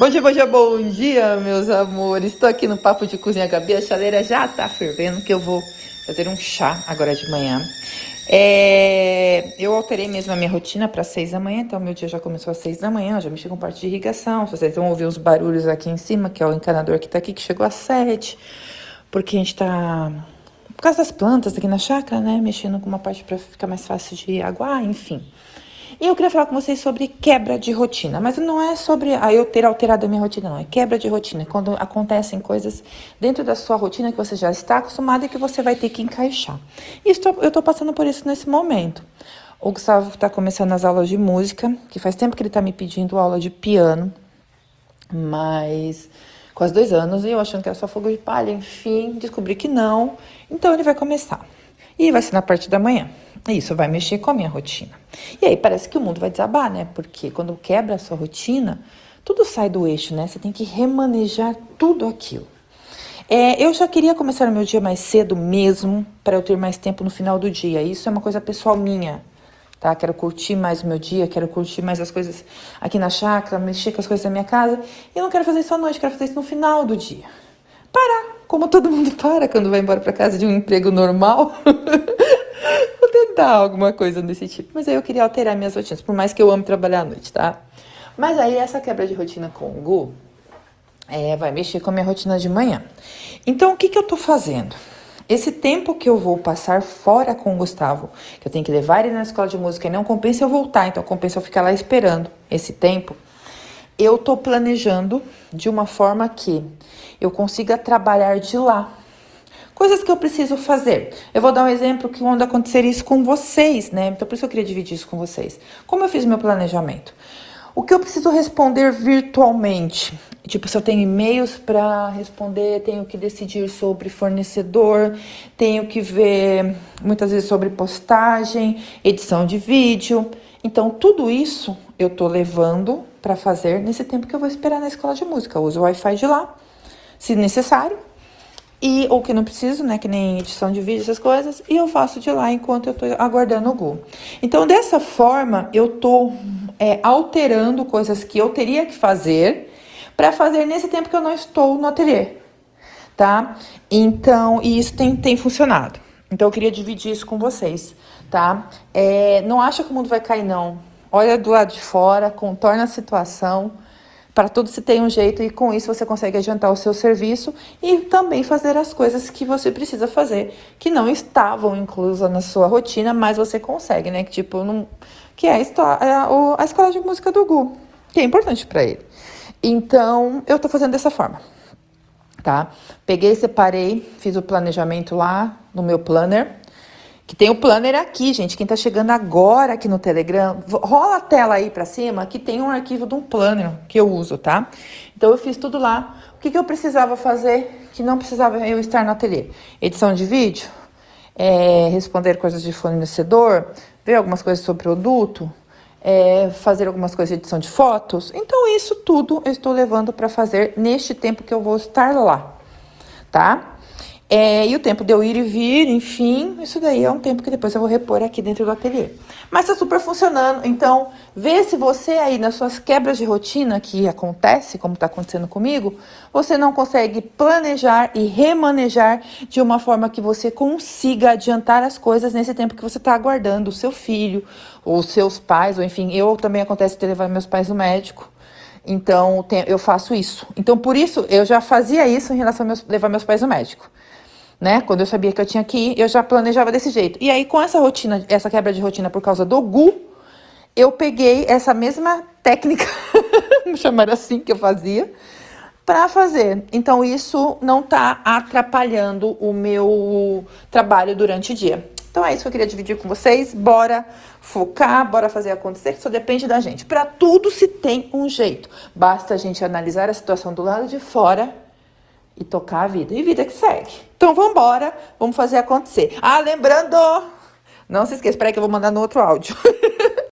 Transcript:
Bom dia, bom dia, bom dia, meus amores. Estou aqui no Papo de Cozinha Gabi. A chaleira já tá fervendo, que eu vou fazer um chá agora de manhã. É, eu alterei mesmo a minha rotina para seis da manhã, então meu dia já começou às seis da manhã, já mexi com parte de irrigação. Vocês vão ouvir os barulhos aqui em cima, que é o encanador que tá aqui, que chegou às sete, porque a gente tá, por causa das plantas aqui na chácara, né, mexendo com uma parte para ficar mais fácil de aguar, enfim. E eu queria falar com vocês sobre quebra de rotina, mas não é sobre a eu ter alterado a minha rotina, não. É quebra de rotina, quando acontecem coisas dentro da sua rotina que você já está acostumado e que você vai ter que encaixar. Isso, eu estou passando por isso nesse momento. O Gustavo está começando as aulas de música, que faz tempo que ele está me pedindo aula de piano, mas quase dois anos, e eu achando que era só fogo de palha, enfim, descobri que não. Então ele vai começar. E vai ser na parte da manhã. Isso vai mexer com a minha rotina. E aí parece que o mundo vai desabar, né? Porque quando quebra a sua rotina, tudo sai do eixo, né? Você tem que remanejar tudo aquilo. É, eu já queria começar o meu dia mais cedo mesmo, para eu ter mais tempo no final do dia. Isso é uma coisa pessoal minha, tá? Quero curtir mais o meu dia, quero curtir mais as coisas aqui na chácara, mexer com as coisas da minha casa. E eu não quero fazer isso à noite, quero fazer isso no final do dia. Parar, como todo mundo para quando vai embora para casa de um emprego normal. tentar alguma coisa desse tipo. Mas aí eu queria alterar minhas rotinas, por mais que eu ame trabalhar à noite, tá? Mas aí essa quebra de rotina com o Gu é, vai mexer com a minha rotina de manhã. Então o que, que eu tô fazendo? Esse tempo que eu vou passar fora com o Gustavo, que eu tenho que levar ele na escola de música e não compensa eu voltar, então compensa eu ficar lá esperando esse tempo, eu tô planejando de uma forma que eu consiga trabalhar de lá Coisas que eu preciso fazer. Eu vou dar um exemplo que quando acontecer isso com vocês, né? Então por isso eu queria dividir isso com vocês. Como eu fiz meu planejamento? O que eu preciso responder virtualmente? Tipo, se eu tenho e-mails para responder, tenho que decidir sobre fornecedor, tenho que ver muitas vezes sobre postagem, edição de vídeo. Então, tudo isso eu tô levando para fazer nesse tempo que eu vou esperar na escola de música. Eu uso o Wi-Fi de lá, se necessário, e, ou que não preciso, né? Que nem edição de vídeo, essas coisas. E eu faço de lá enquanto eu tô aguardando o Google. Então, dessa forma, eu tô é, alterando coisas que eu teria que fazer para fazer nesse tempo que eu não estou no ateliê. Tá? Então, e isso tem, tem funcionado. Então, eu queria dividir isso com vocês, tá? É, não acha que o mundo vai cair, não. Olha do lado de fora, contorna a situação para tudo se tem um jeito e com isso você consegue adiantar o seu serviço e também fazer as coisas que você precisa fazer, que não estavam inclusas na sua rotina, mas você consegue, né? Que tipo, que é a, é a, escola de música do Gu, que é importante para ele. Então, eu tô fazendo dessa forma. Tá? Peguei, separei, fiz o planejamento lá no meu planner que tem o planner aqui, gente. Quem tá chegando agora aqui no Telegram, rola a tela aí para cima que tem um arquivo de um planner que eu uso, tá? Então eu fiz tudo lá. O que, que eu precisava fazer que não precisava eu estar no ateliê? Edição de vídeo, é, responder coisas de fornecedor, ver algumas coisas sobre produto, é, fazer algumas coisas de edição de fotos. Então isso tudo eu estou levando para fazer neste tempo que eu vou estar lá, tá? É, e o tempo de eu ir e vir, enfim, isso daí é um tempo que depois eu vou repor aqui dentro do ateliê. Mas tá super funcionando, então vê se você aí nas suas quebras de rotina que acontece, como está acontecendo comigo, você não consegue planejar e remanejar de uma forma que você consiga adiantar as coisas nesse tempo que você está aguardando o seu filho, ou seus pais, ou enfim, eu também acontece de levar meus pais no médico. Então, eu faço isso. Então, por isso, eu já fazia isso em relação a meus, levar meus pais no médico né? Quando eu sabia que eu tinha que ir, eu já planejava desse jeito. E aí, com essa rotina, essa quebra de rotina por causa do Gu, eu peguei essa mesma técnica, vamos chamar assim, que eu fazia, para fazer. Então, isso não tá atrapalhando o meu trabalho durante o dia. Então é isso que eu queria dividir com vocês. Bora focar, bora fazer acontecer, que só depende da gente. Para tudo se tem um jeito. Basta a gente analisar a situação do lado de fora e tocar a vida. E vida que segue. Então vamos embora, vamos fazer acontecer. Ah, lembrando, não se esqueça, peraí que eu vou mandar no outro áudio.